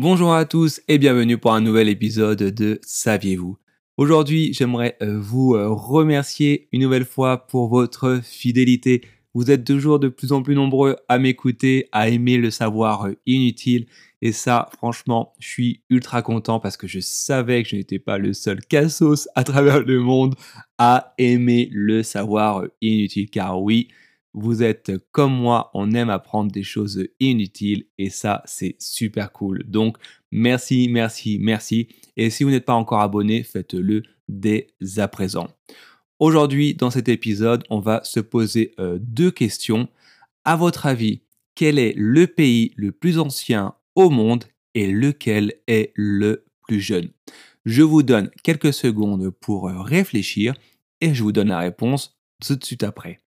Bonjour à tous et bienvenue pour un nouvel épisode de Saviez-vous Aujourd'hui, j'aimerais euh, vous euh, remercier une nouvelle fois pour votre fidélité. Vous êtes toujours de plus en plus nombreux à m'écouter, à aimer le savoir euh, inutile. Et ça, franchement, je suis ultra content parce que je savais que je n'étais pas le seul cassos à travers le monde à aimer le savoir inutile. Car oui, vous êtes comme moi, on aime apprendre des choses inutiles et ça, c'est super cool. Donc, merci, merci, merci. Et si vous n'êtes pas encore abonné, faites-le dès à présent. Aujourd'hui, dans cet épisode, on va se poser euh, deux questions. À votre avis, quel est le pays le plus ancien au monde et lequel est le plus jeune? Je vous donne quelques secondes pour euh, réfléchir et je vous donne la réponse tout de suite après.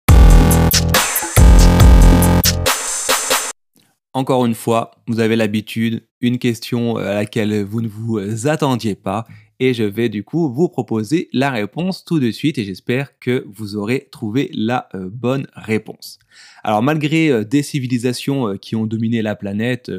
Encore une fois, vous avez l'habitude, une question euh, à laquelle vous ne vous euh, attendiez pas et je vais du coup vous proposer la réponse tout de suite et j'espère que vous aurez trouvé la euh, bonne réponse. Alors malgré des civilisations qui ont dominé la planète,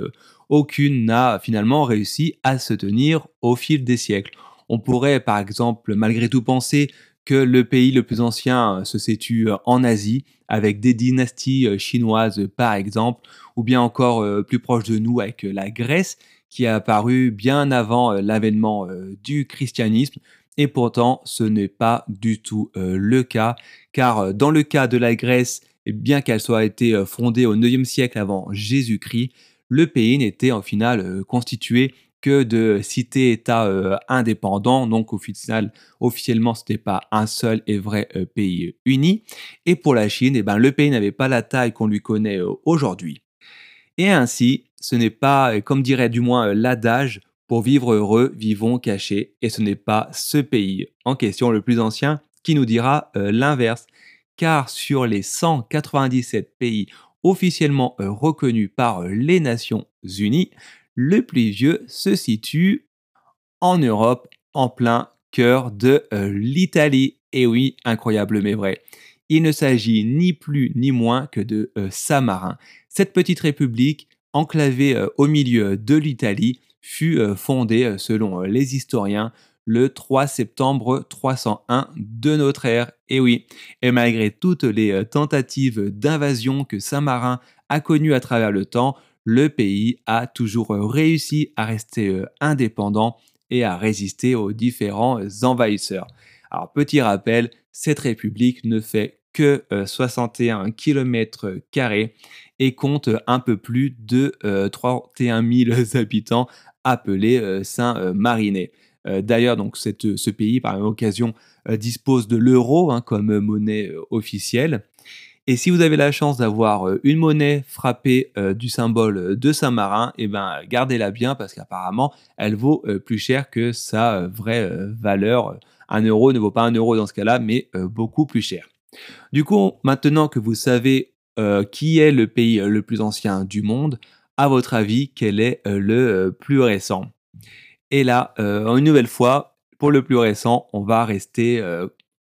aucune n'a finalement réussi à se tenir au fil des siècles. On pourrait par exemple malgré tout penser que le pays le plus ancien euh, se situe euh, en Asie, avec des dynasties euh, chinoises par exemple, ou bien encore plus proche de nous avec la Grèce, qui a apparu bien avant l'avènement du christianisme. Et pourtant, ce n'est pas du tout le cas, car dans le cas de la Grèce, bien qu'elle soit été fondée au 9e siècle avant Jésus-Christ, le pays n'était en final constitué que de cités-États euh, indépendants. Donc officiellement, ce n'était pas un seul et vrai euh, pays uni. Et pour la Chine, eh ben, le pays n'avait pas la taille qu'on lui connaît euh, aujourd'hui. Et ainsi, ce n'est pas, comme dirait du moins l'adage, pour vivre heureux, vivons cachés. Et ce n'est pas ce pays en question le plus ancien qui nous dira l'inverse. Car sur les 197 pays officiellement reconnus par les Nations Unies, le plus vieux se situe en Europe, en plein cœur de euh, l'Italie. Et oui, incroyable mais vrai. Il ne s'agit ni plus ni moins que de euh, Samarin. Cette petite république, enclavée euh, au milieu de l'Italie, fut fondée, selon les historiens, le 3 septembre 301 de notre ère. Et oui, et malgré toutes les tentatives d'invasion que Saint-Marin a connues à travers le temps, le pays a toujours euh, réussi à rester euh, indépendant et à résister aux différents euh, envahisseurs. Alors petit rappel, cette république ne fait que 61 km et compte un peu plus de 31 000 habitants appelés Saint-Marinais. D'ailleurs, ce pays, par occasion, dispose de l'euro hein, comme monnaie officielle. Et si vous avez la chance d'avoir euh, une monnaie frappée euh, du symbole de Saint-Marin, eh ben, gardez-la bien parce qu'apparemment, elle vaut euh, plus cher que sa vraie valeur. Un euro ne vaut pas un euro dans ce cas-là, mais beaucoup plus cher. Du coup, maintenant que vous savez qui est le pays le plus ancien du monde, à votre avis, quel est le plus récent? Et là, une nouvelle fois, pour le plus récent, on va rester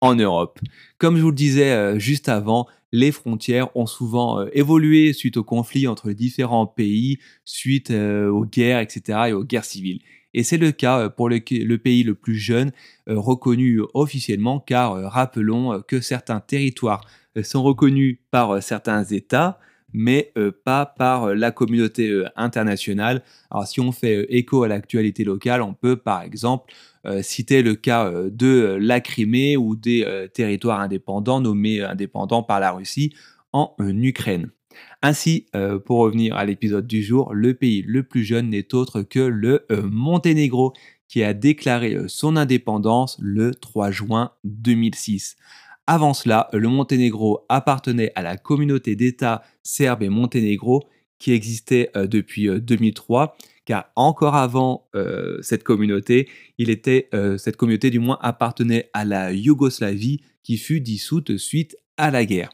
en Europe. Comme je vous le disais juste avant, les frontières ont souvent euh, évolué suite aux conflits entre les différents pays, suite euh, aux guerres, etc. et aux guerres civiles. Et c'est le cas euh, pour le, pays le plus jeune reconnu officiellement, car rappelons que certains territoires sont reconnus par certains États, mais pas par la communauté internationale. Alors si on fait écho à l'actualité locale, on peut par exemple euh, citer le cas euh, de euh, la Crimée ou des territoires indépendants nommés indépendants par la Russie en Ukraine. Ainsi, pour revenir à l'épisode du jour, le pays le plus jeune n'est autre que le Monténégro, qui a déclaré son indépendance le 3 juin 2006. Avant cela, le Monténégro appartenait à la communauté d'États serbes et Monténégro qui existait depuis 2003 car encore avant euh, cette communauté, il était, euh, cette communauté du moins appartenait à la Yougoslavie qui fut dissoute suite à la guerre.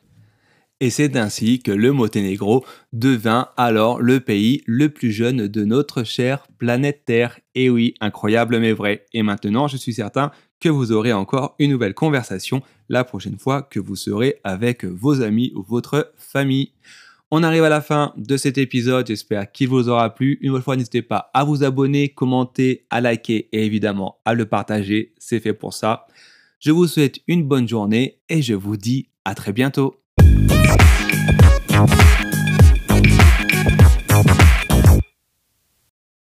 Et c'est ainsi que le Monténégro devint alors le pays le plus jeune de notre chère planète Terre. Et oui, incroyable mais vrai. Et maintenant, je suis certain que vous aurez encore une nouvelle conversation la prochaine fois que vous serez avec vos amis ou votre famille. On arrive à la fin de cet épisode, j'espère qu'il vous aura plu. Une fois, n'hésitez pas à vous abonner, commenter, à liker et évidemment à le partager, c'est fait pour ça. Je vous souhaite une bonne journée et je vous dis à très bientôt.